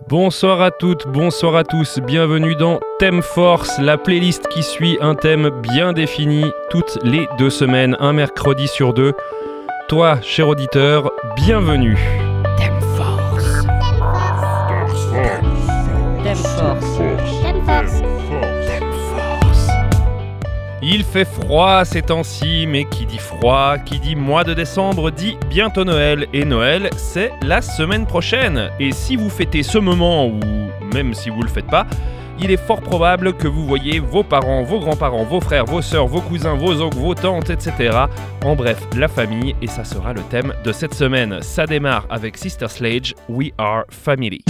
Bonsoir à toutes, bonsoir à tous, bienvenue dans Thème Force, la playlist qui suit un thème bien défini toutes les deux semaines, un mercredi sur deux. Toi, cher auditeur, bienvenue. Il fait froid ces temps-ci, mais qui dit froid, qui dit mois de décembre, dit bientôt Noël. Et Noël, c'est la semaine prochaine. Et si vous fêtez ce moment, ou même si vous ne le faites pas, il est fort probable que vous voyez vos parents, vos grands-parents, vos frères, vos sœurs, vos cousins, vos oncles, vos tantes, etc. En bref, la famille, et ça sera le thème de cette semaine. Ça démarre avec Sister Slage, We Are Family.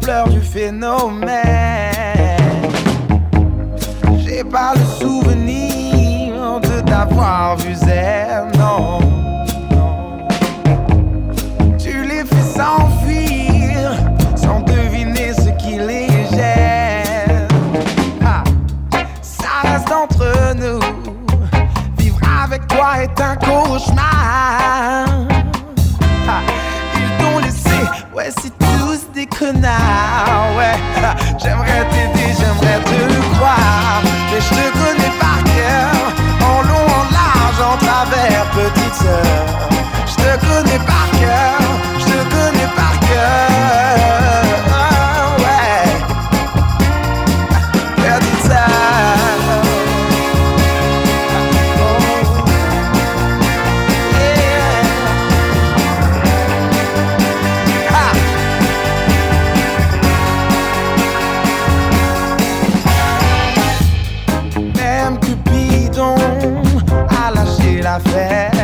l'ampleur du phénomène. café.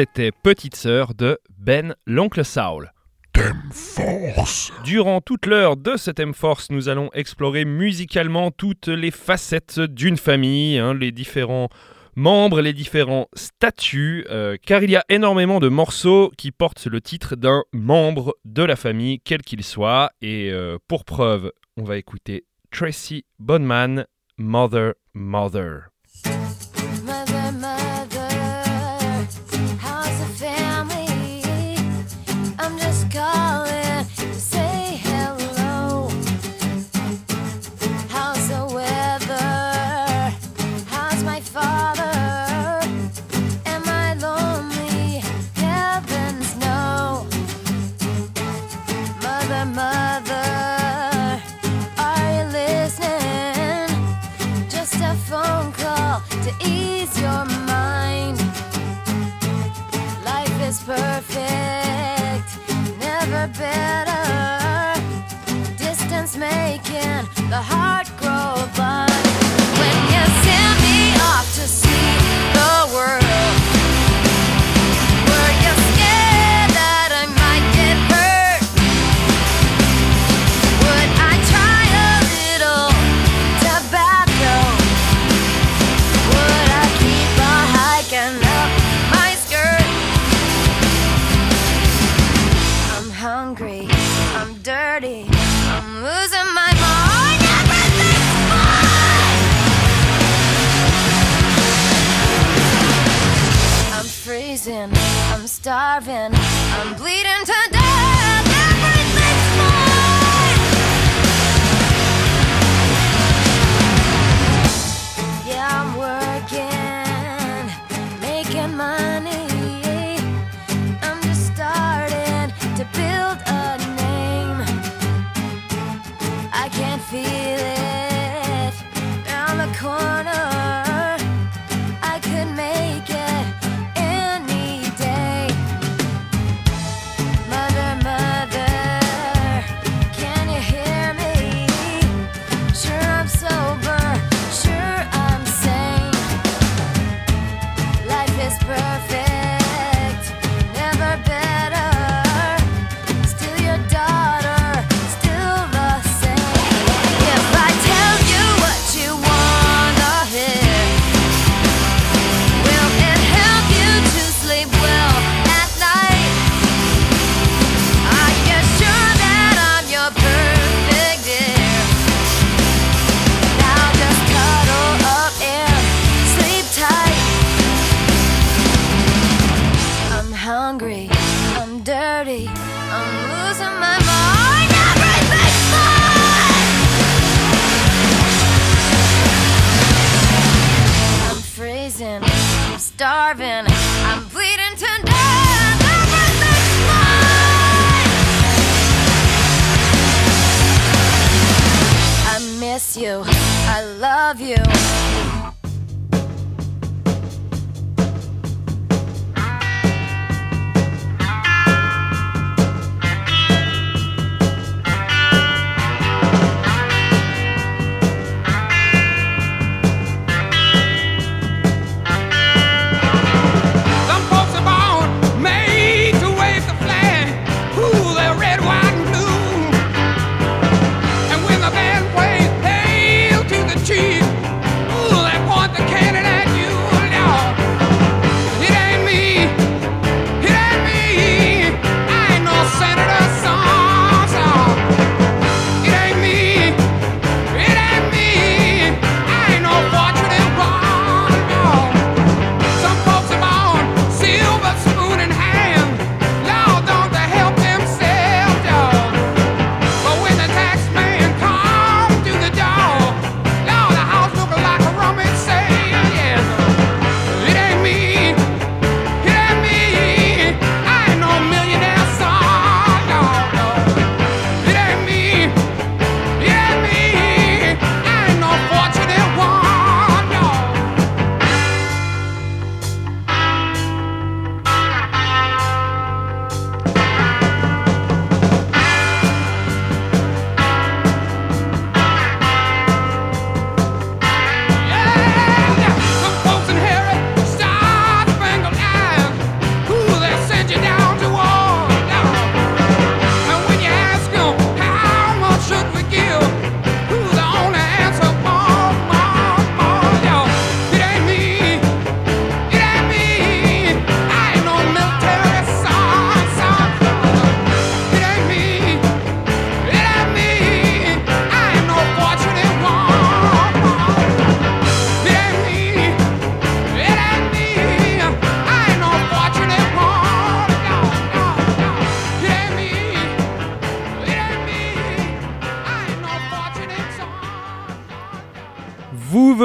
C'était Petite Sœur de Ben l'Oncle Saul. Force. Durant toute l'heure de ce thème Force, nous allons explorer musicalement toutes les facettes d'une famille, hein, les différents membres, les différents statuts, euh, car il y a énormément de morceaux qui portent le titre d'un membre de la famille, quel qu'il soit. Et euh, pour preuve, on va écouter Tracy Bonman, Mother, Mother. grandmother. Are you listening? Just a phone call to ease your mind. Life is perfect, never better. Distance making the heart grow blind.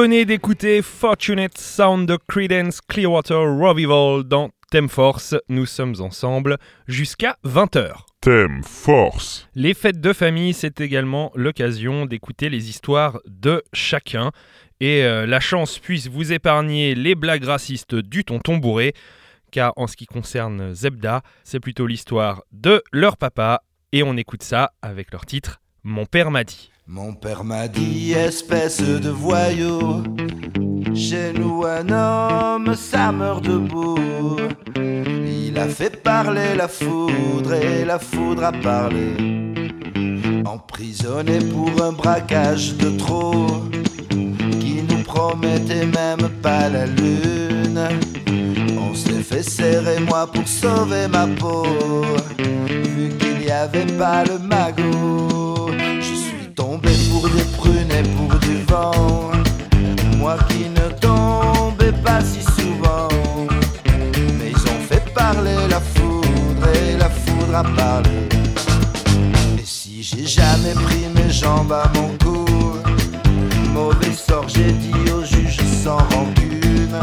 Venez d'écouter Fortunate Sound de Credence Clearwater Revival dans Thème Force. Nous sommes ensemble jusqu'à 20h. Thème Force. Les fêtes de famille, c'est également l'occasion d'écouter les histoires de chacun. Et euh, la chance puisse vous épargner les blagues racistes du tonton bourré, car en ce qui concerne Zebda, c'est plutôt l'histoire de leur papa. Et on écoute ça avec leur titre Mon père m'a dit. Mon père m'a dit, espèce de voyou, chez nous un homme, ça meurt debout. Il a fait parler la foudre et la foudre a parlé. Emprisonné pour un braquage de trop, qui nous promettait même pas la lune. On s'est fait serrer moi pour sauver ma peau, vu qu'il n'y avait pas le magot. Tombé pour des prunes et pour du vent, moi qui ne tombais pas si souvent. Mais ils ont fait parler la foudre et la foudre a parlé. Et si j'ai jamais pris mes jambes à mon cou, mauvais sort j'ai dit au juge sans rancune,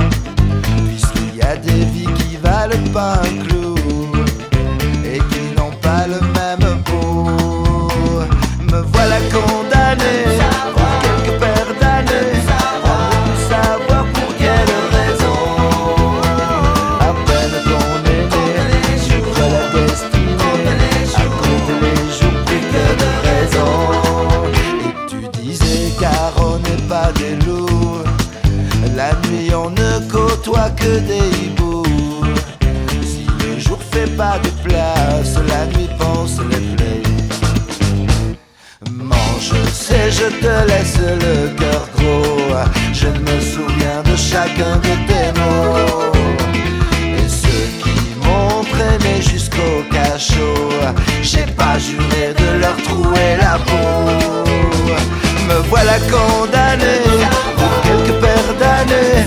puisqu'il y a des vies qui valent pas un clou et qui n'ont pas le même. Me voilà je te laisse le cœur gros. Je me souviens de chacun de tes mots. Et ceux qui m'ont traîné jusqu'au cachot, j'ai pas juré de leur trouer la peau. Me voilà condamné pour quelques paires d'années,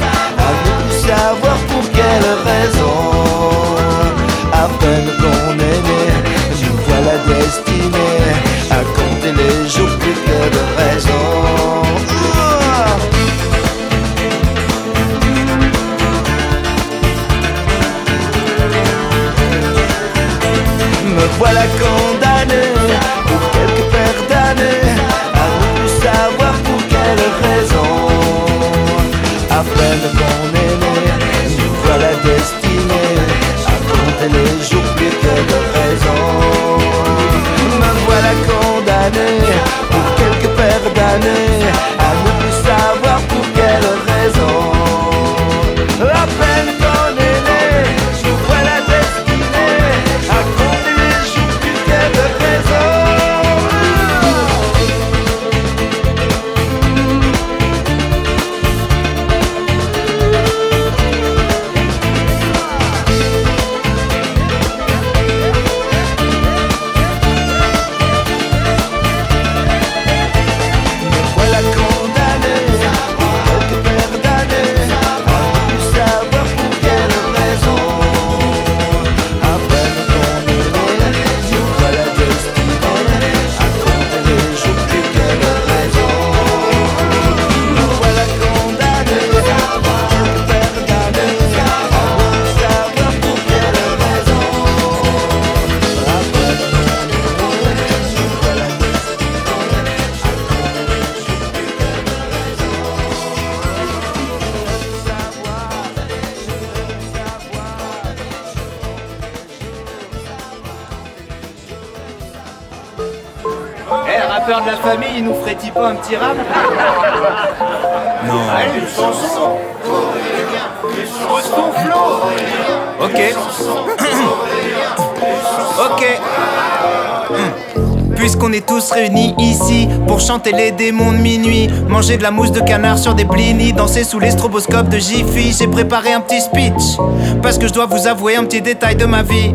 tous réunis ici pour chanter les démons de minuit, manger de la mousse de canard sur des blinis, danser sous les stroboscopes de Jiffy, j'ai préparé un petit speech. Parce que je dois vous avouer un petit détail de ma vie.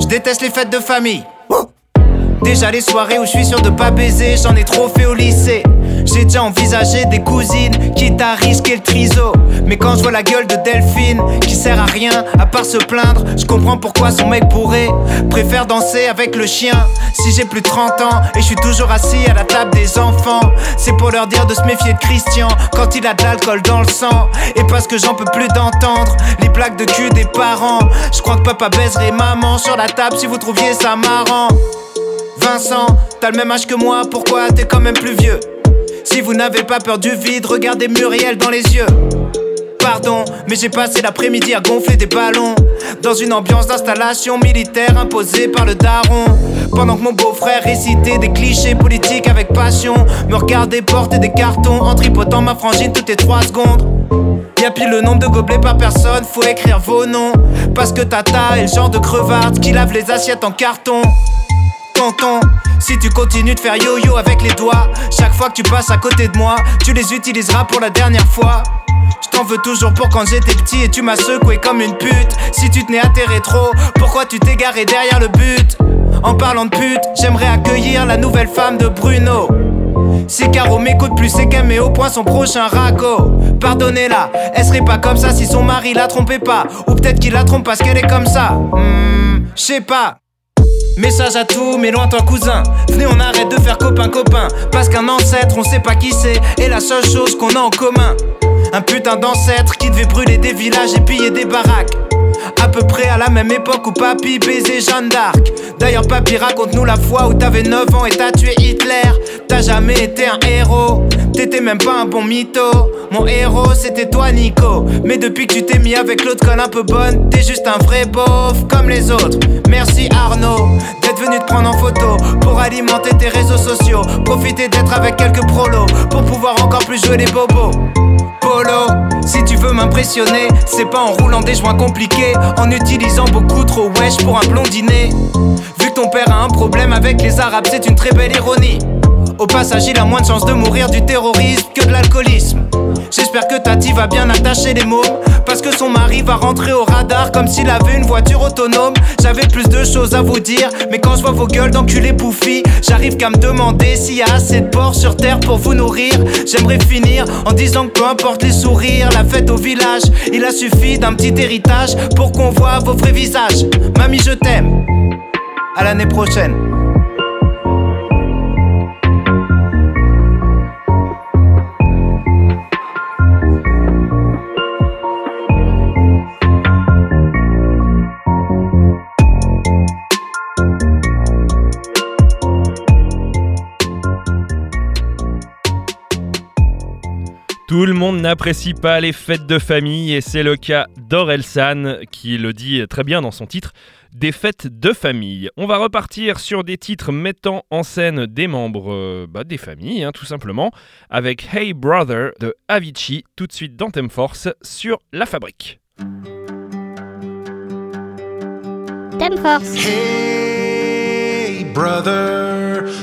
Je déteste les fêtes de famille. Déjà les soirées où je suis sûr de pas baiser, j'en ai trop fait au lycée. J'ai déjà envisagé des cousines, quitte à risquer le triso. Mais quand je vois la gueule de Delphine, qui sert à rien à part se plaindre, je comprends pourquoi son mec bourré préfère danser avec le chien. Si j'ai plus de 30 ans et je suis toujours assis à la table des enfants, c'est pour leur dire de se méfier de Christian quand il a de l'alcool dans le sang. Et parce que j'en peux plus d'entendre les blagues de cul des parents. Je crois que papa baiserait maman sur la table si vous trouviez ça marrant. Vincent, t'as le même âge que moi, pourquoi t'es quand même plus vieux? Si vous n'avez pas peur du vide, regardez Muriel dans les yeux. Pardon, mais j'ai passé l'après-midi à gonfler des ballons. Dans une ambiance d'installation militaire imposée par le daron. Pendant que mon beau-frère récitait des clichés politiques avec passion Me regardait porter des cartons en tripotant ma frangine toutes les 3 secondes. Y'a pile le nombre de gobelets par personne, faut écrire vos noms. Parce que Tata est le genre de crevarde qui lave les assiettes en carton Si tu continues de faire yo-yo avec les doigts, chaque fois que tu passes à côté de moi, tu les utiliseras pour la dernière fois. Je t'en veux toujours pour quand j'étais petit et tu m'as secoué comme une pute. Si tu tenais à tes rétros, pourquoi tu t'es garé derrière le but? En parlant de pute, j'aimerais accueillir la nouvelle femme de Bruno. Si Caro m'écoute plus, c'est qu'elle met au point son prochain ragot. Pardonnez-la, elle serait pas comme ça si son mari la trompait pas. Ou peut-être qu'il la trompe parce qu'elle est comme ça. Hmm, je sais pas. Message à tous mes lointains cousins. Venez, on arrête de faire copain-copain. Parce qu'un ancêtre, on sait pas qui c'est. Et la seule chose qu'on a en commun. Un putain d'ancêtre qui devait brûler des villages et piller des baraques. À peu près à la même époque où papy baisait Jeanne d'Arc. D'ailleurs, papy, raconte-nous la fois où t'avais 9 ans et t'as tué Hitler. T'as jamais été un héros, t'étais même pas un bon mytho. Mon héros, c'était toi, Nico. Mais depuis que tu t'es mis avec l'autre conne un peu bonne, t'es juste un vrai beauf comme les autres. Merci Arnaud d'être venu te prendre en photo pour alimenter tes réseaux sociaux. Profiter d'être avec quelques prolos pour pouvoir encore plus jouer les bobos. Polo, si tu veux m'impressionner, c'est pas en roulant des joints compliqués, en utilisant beaucoup trop wesh pour un blondinet. Vu que ton père a un problème avec les arabes, c'est une très belle ironie. Au passage, il a moins de chances de mourir du terrorisme que de l'alcoolisme. J'espère que Tati va bien attacher les mômes Parce que son mari va rentrer au radar Comme s'il avait une voiture autonome J'avais plus de choses à vous dire Mais quand je vois vos gueules d'enculés bouffis J'arrive qu'à me demander s'il y a assez de porc sur terre pour vous nourrir J'aimerais finir en disant que peu importe les sourires La fête au village Il a suffi d'un petit héritage Pour qu'on voit vos vrais visages Mamie je t'aime À l'année prochaine. Tout le monde n'apprécie pas les fêtes de famille et c'est le cas d'Orelsan qui le dit très bien dans son titre des fêtes de famille. On va repartir sur des titres mettant en scène des membres euh, bah, des familles, hein, tout simplement, avec Hey Brother de Avicii, tout de suite dans Thème Force sur La Fabrique. Thème Force. Hey, brother,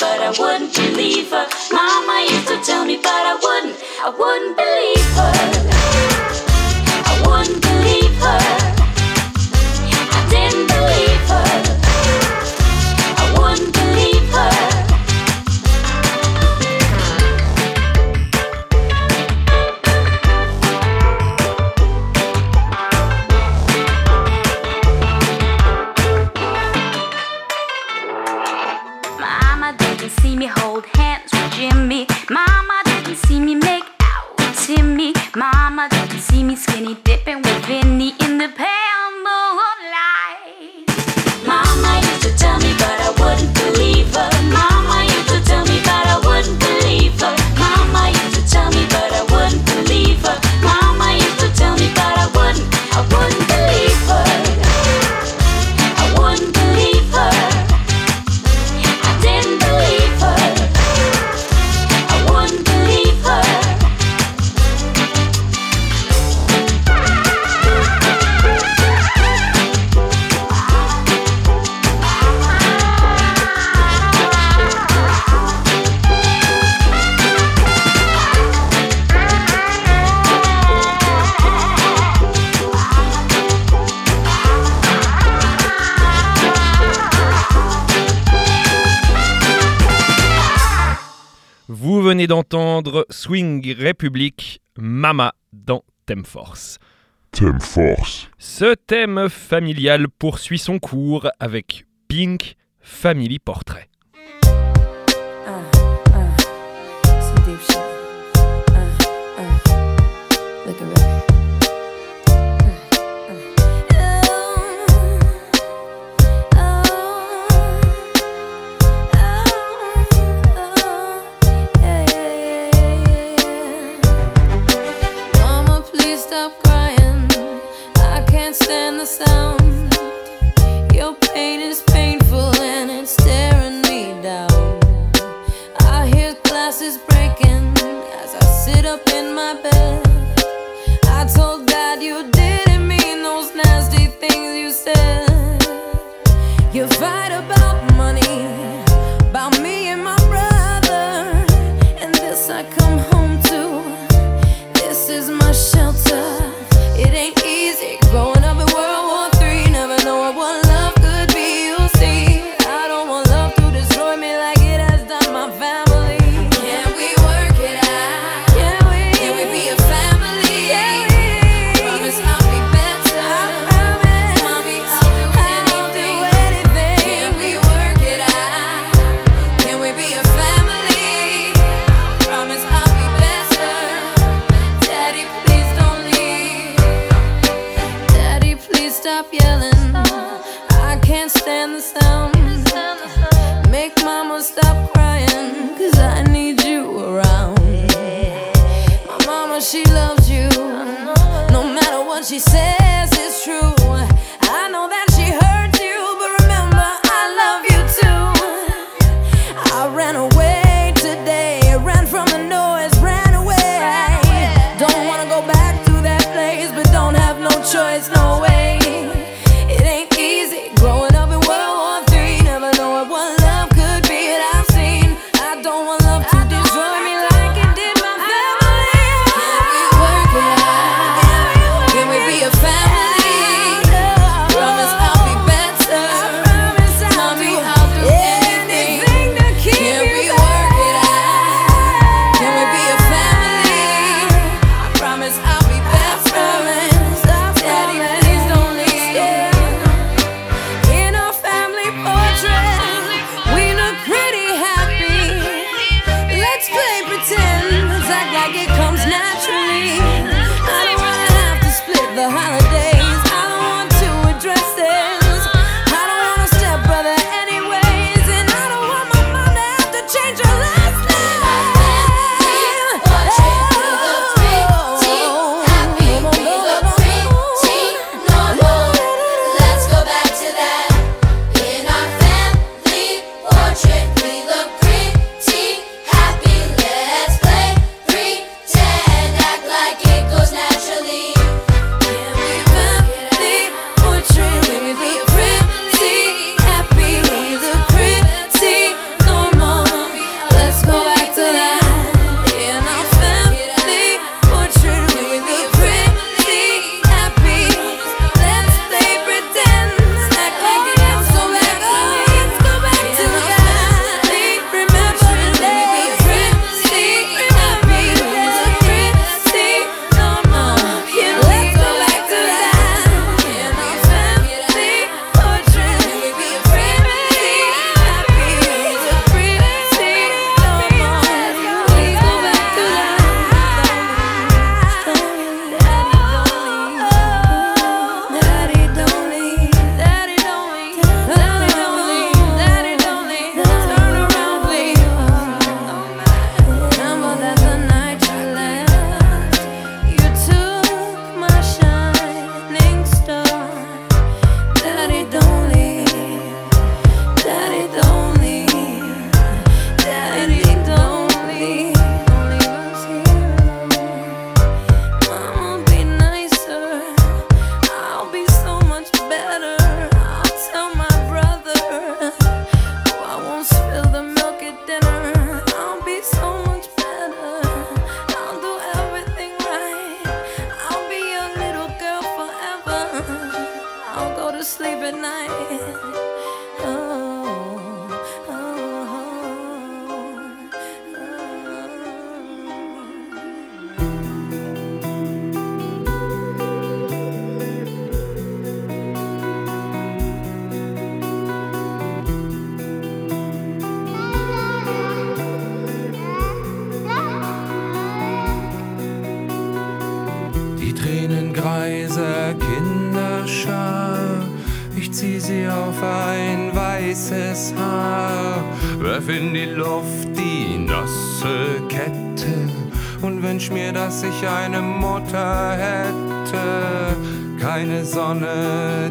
but I wouldn't believe her. d'entendre Swing République Mama dans Thème Force. Thème Force. Ce thème familial poursuit son cours avec Pink Family Portrait. coração.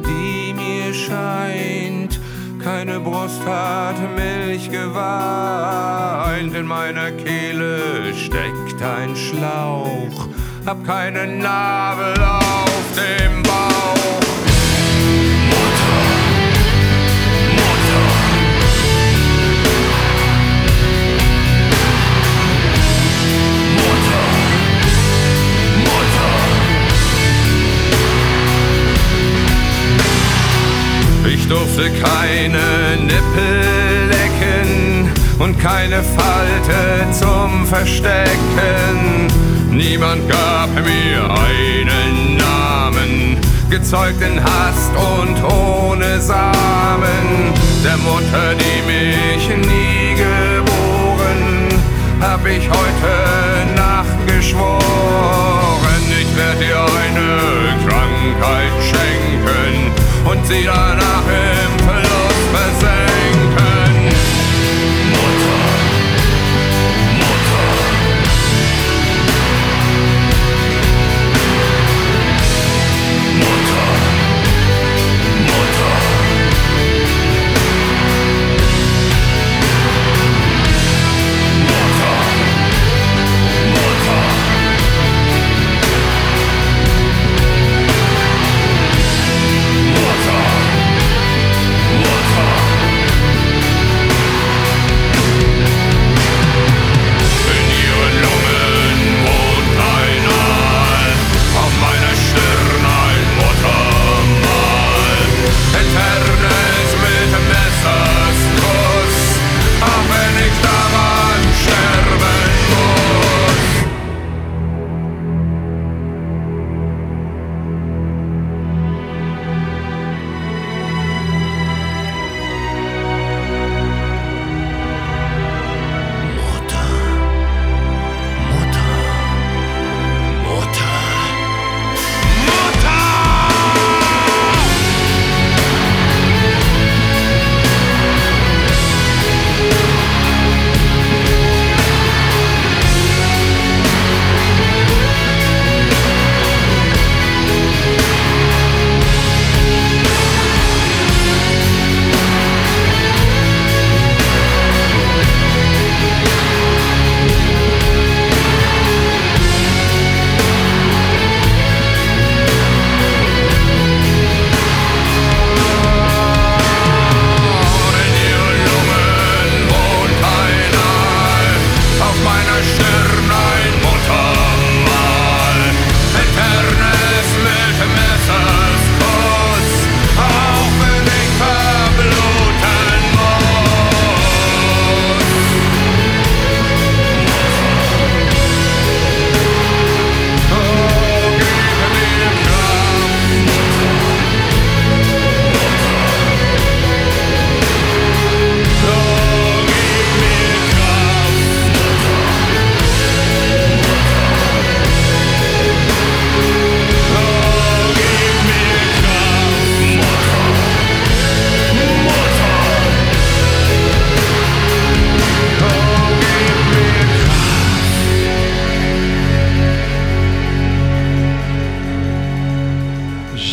Die mir scheint. Keine Brust hat Milch geweint. In meiner Kehle steckt ein Schlauch. Hab keinen Nabel auf dem Ich durfte keine Nippel lecken und keine Falte zum Verstecken. Niemand gab mir einen Namen, gezeugt in Hast und ohne Samen. Der Mutter, die mich nie geboren, hab ich heute Nacht geschworen. Ich werd dir eine Krankheit schenken und sie danach im Verlust versenken.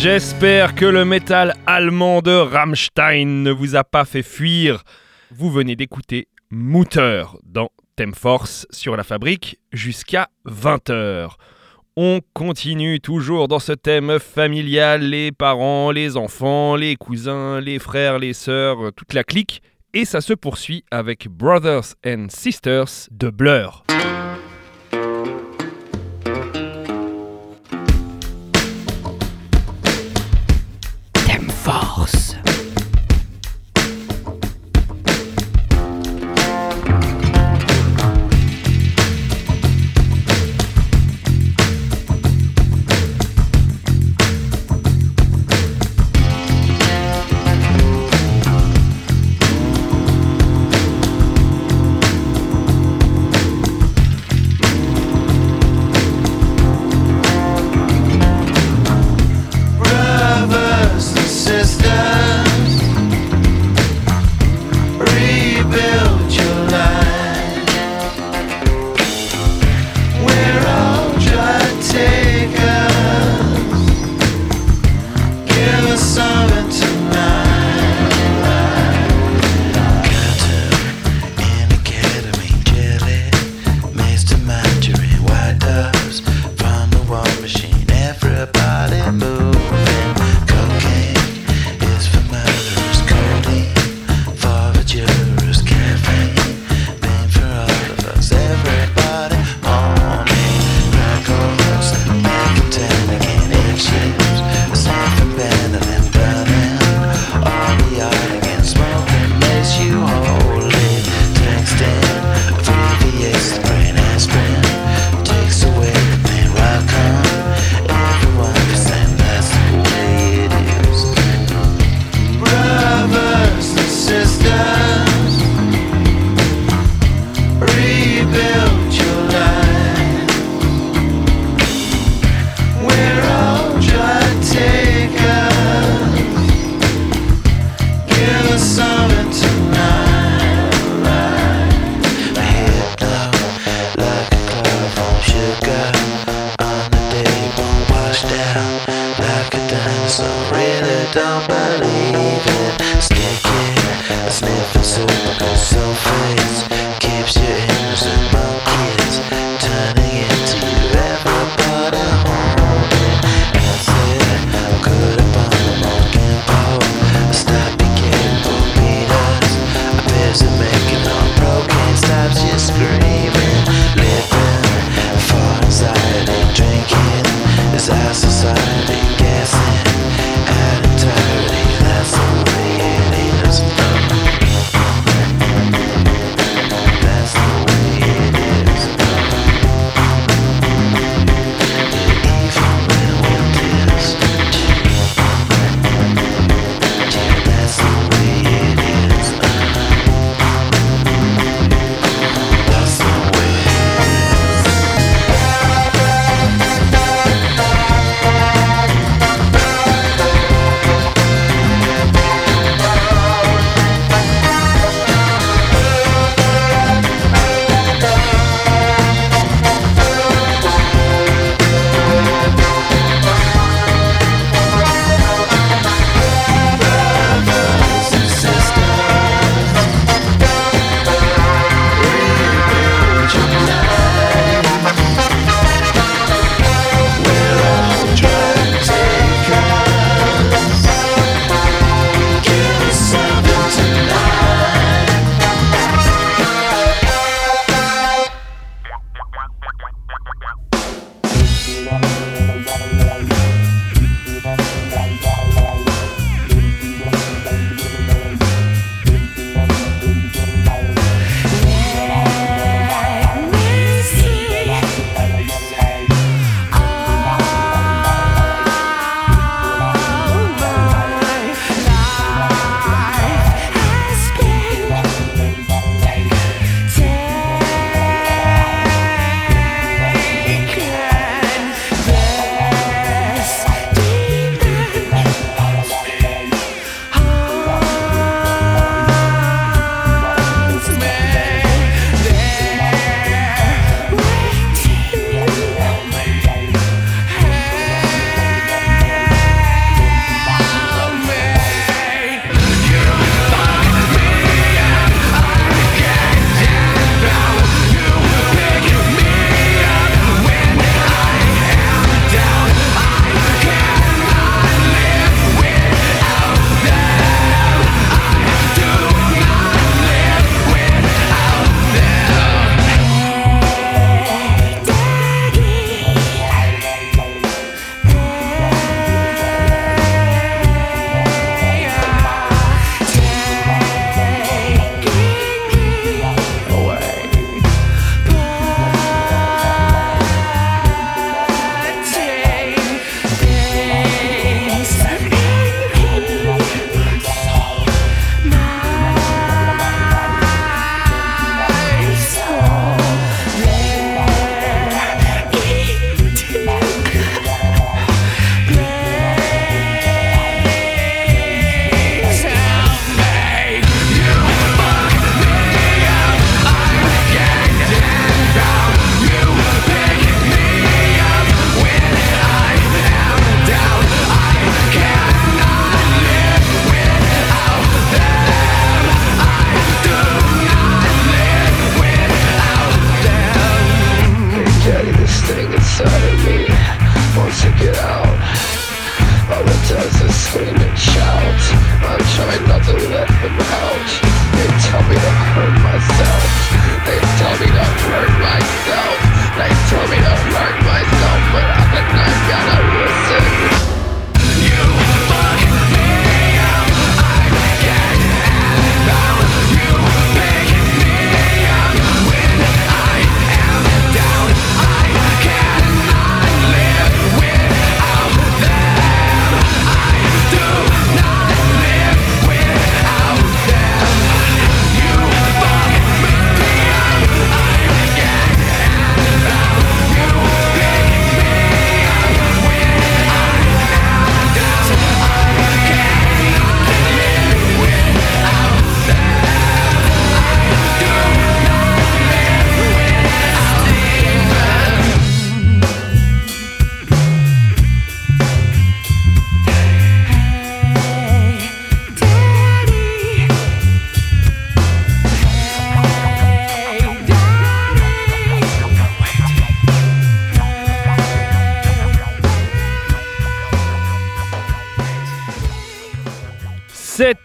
J'espère que le métal allemand de Rammstein ne vous a pas fait fuir. Vous venez d'écouter Mutter dans Thème Force sur la fabrique jusqu'à 20h. On continue toujours dans ce thème familial, les parents, les enfants, les cousins, les frères, les sœurs, toute la clique. Et ça se poursuit avec Brothers and Sisters de Blur.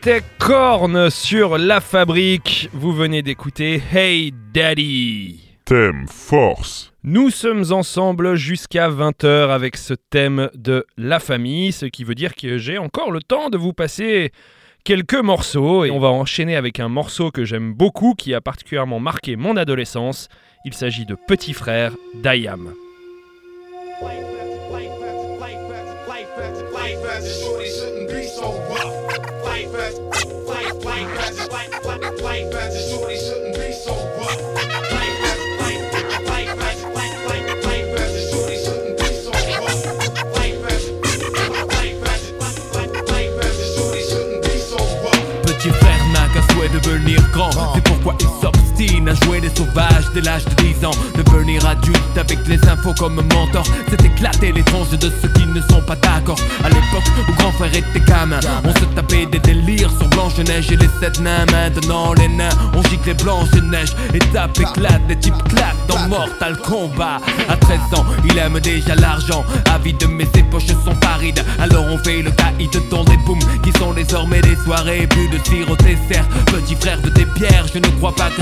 C'était Korn sur La Fabrique. Vous venez d'écouter Hey Daddy. Thème force. Nous sommes ensemble jusqu'à 20h avec ce thème de la famille, ce qui veut dire que j'ai encore le temps de vous passer quelques morceaux et on va enchaîner avec un morceau que j'aime beaucoup qui a particulièrement marqué mon adolescence. Il s'agit de Petit Frère d'Ayam. white birds, white, white birds, white, white, white birds, and shorty shouldn't be so rough. White birds, devenir grand, c'est pourquoi il s'obstine. À jouer les sauvages dès l'âge de 10 ans. Devenir adulte avec les infos comme mentor. C'est éclater les tranches de ceux qui ne sont pas d'accord. À l'époque où grand frère était gamin On se tapait des délires sur Blanche-Neige et les sept nains. Maintenant les nains on gicle les Blanche-Neige Étape éclate, des types claquent dans Mortal Kombat. À 13 ans il aime déjà l'argent. Avide mais ses poches sont parides. Alors on fait le caïd dans des booms Qui sont désormais des soirées Bu de au dessert. Petit frère de tes pierres Je ne crois pas que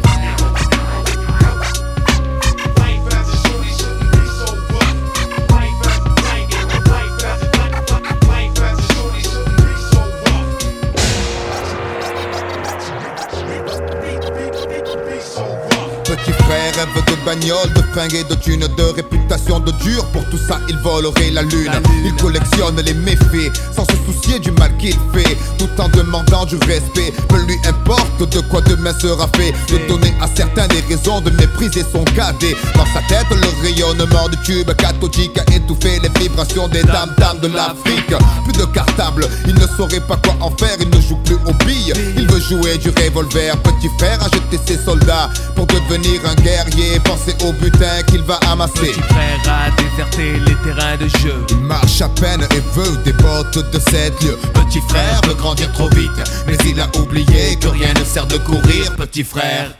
rêve de bagnole, de fringues et de thunes, de réputation de dur. Pour tout ça, il volerait la lune. Il collectionne les méfaits sans se soucier du mal qu'il fait. Tout en demandant du respect. Peu lui importe de quoi demain sera fait. De donner à certains des raisons de mépriser son cadet. Dans sa tête, le rayonnement du tube cathodique a étouffé les vibrations des dames dames de l'Afrique. Plus de cartable, il ne saurait pas quoi en faire. Il ne joue plus aux billes. Il veut jouer du revolver. Petit frère a jeté ses soldats pour devenir un guerrier. Pensez au butin qu'il va amasser. Petit frère a déserté les terrains de jeu Il marche à peine et veut des bottes de 7 lieux. Petit frère veut grandir trop vite, mais il a oublié que rien ne sert de courir. Petit frère.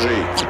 Temps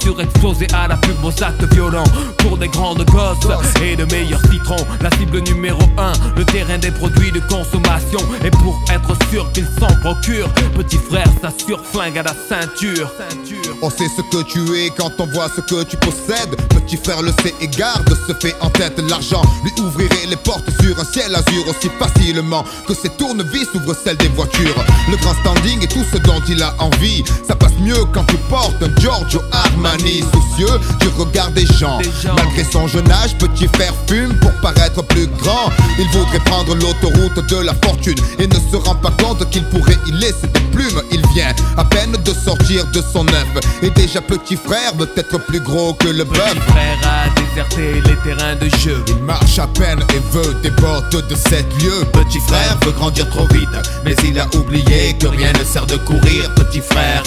surexposé à la plus beaux actes violents Pour des grandes gosses et de meilleurs citrons. La cible numéro 1, le terrain des produits de consommation. Et pour être sûr qu'ils s'en procurent Petit frère s'assure flingue à la ceinture On sait ce que tu es quand on voit ce que tu possèdes. Petit frère le sait et garde ce fait en tête. L'argent lui ouvrirait les portes sur un ciel azur aussi facilement que ses tournevis ouvrent celles des voitures. Le grand standing et tout ce dont il a envie. Ça passe mieux quand tu portes un Giorgio Armani. Soucieux du regard des gens. Malgré son jeune âge, petit frère fume pour paraître plus grand. Il voudrait prendre l'autoroute de la fortune et ne se rend pas compte qu'il pourrait y laisser des plumes. Il vient à peine de sortir de son Et déjà petit frère veut être plus gros que le bœuf. Petit frère a déserté les terrains de jeu Il marche à peine et veut des bottes de 7 lieux. Petit frère veut grandir trop vite, mais il a oublié que rien ne sert de courir. Petit frère.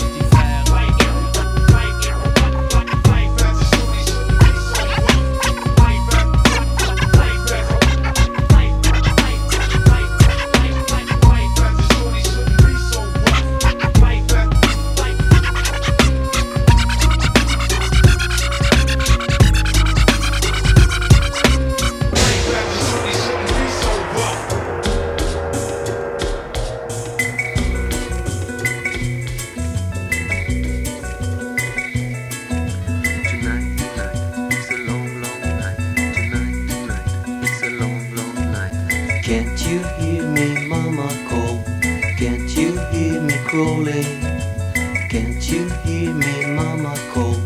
you hear me, mama call?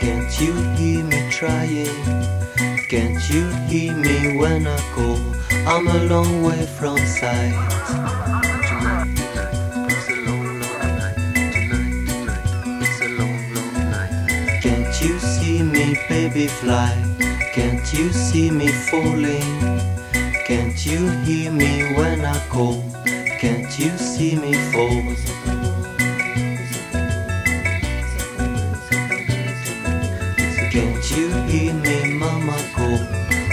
Can't you hear me trying? Can't you hear me when I call? I'm a long way from sight. you see me, baby fly? Can't you see me falling? Can't you hear me when I call? Can't you see me fall? Can't you hear me, mama call?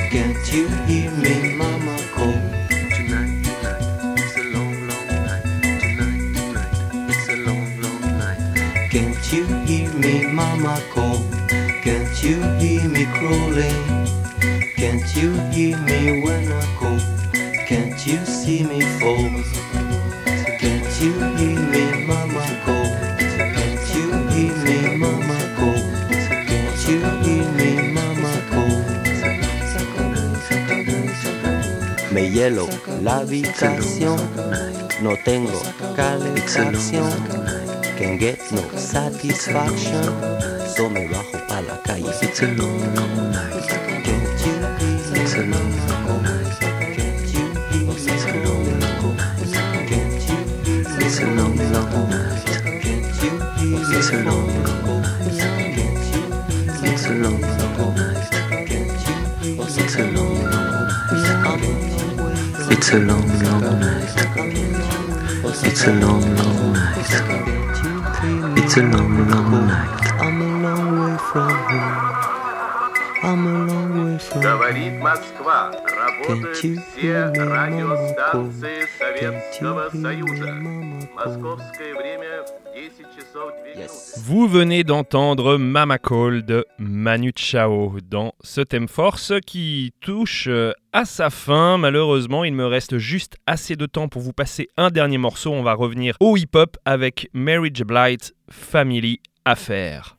Can't you hear me, mama call? Tonight, tonight, it's a long, long night. Tonight, tonight, it's a long, long night. Can't you hear me, mama call? Can't you hear me crawling? La habitación, no tengo calefacción. Can get no satisfaction, so me bajo pa la calle. It's a long, long night. Can't you hear It's a long, long night. It's a long, long night. It's a long, long night. I'm a long way from home. I'm a long way from Говорит Москва. Работают все радиостанции Советского Союза. Московское время Vous venez d'entendre Mama Call de Manu Chao dans ce thème force qui touche euh, à sa fin. Malheureusement, il me reste juste assez de temps pour vous passer un dernier morceau. On va revenir au hip-hop avec Marriage Blight Family Affair.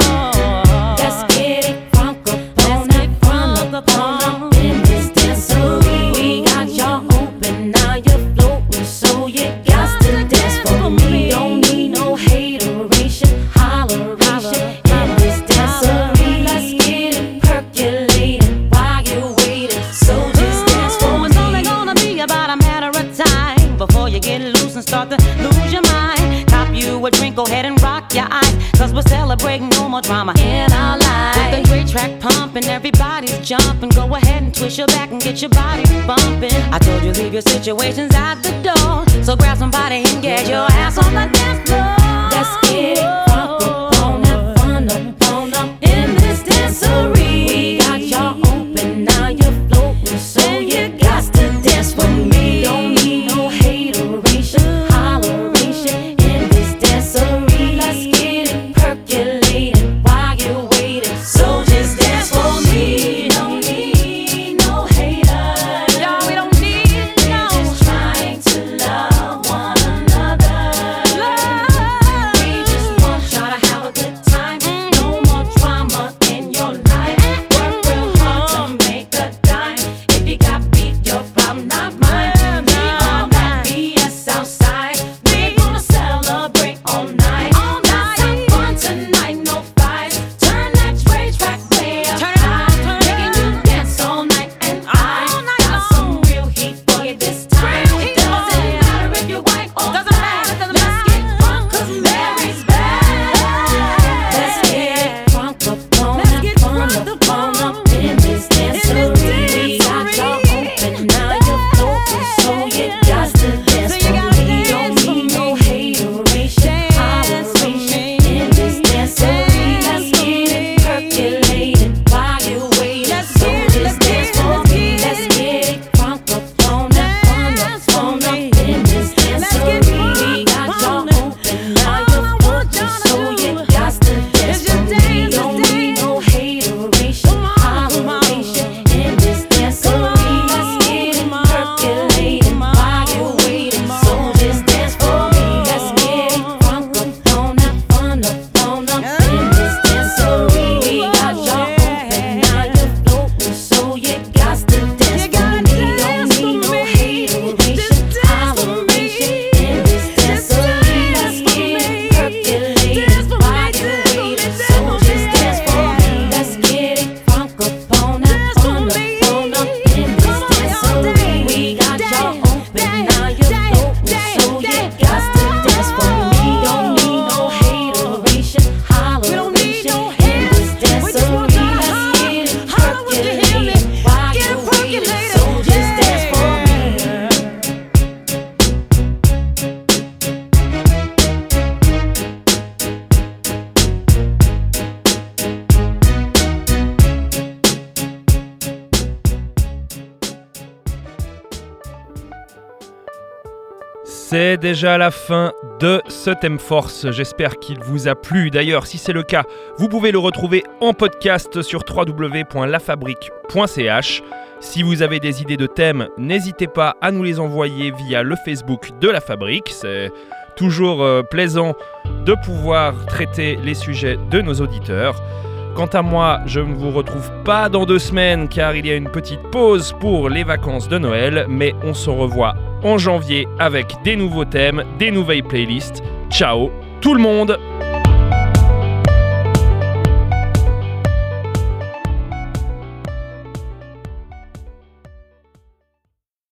Loose and start to lose your mind. Cop you a drink, go ahead and rock your eyes. Cause we're celebrating no more drama in our lives. With a great track pumping, everybody's jumping. Go ahead and twist your back and get your body bumping. I told you, leave your situations at the door. So grab somebody and get your ass on the dance floor. Let's get Déjà la fin de ce thème force. J'espère qu'il vous a plu. D'ailleurs, si c'est le cas, vous pouvez le retrouver en podcast sur www.lafabrique.ch. Si vous avez des idées de thèmes, n'hésitez pas à nous les envoyer via le Facebook de la Fabrique. C'est toujours euh, plaisant de pouvoir traiter les sujets de nos auditeurs. Quant à moi, je ne vous retrouve pas dans deux semaines car il y a une petite pause pour les vacances de Noël, mais on se revoit en janvier avec des nouveaux thèmes, des nouvelles playlists. Ciao tout le monde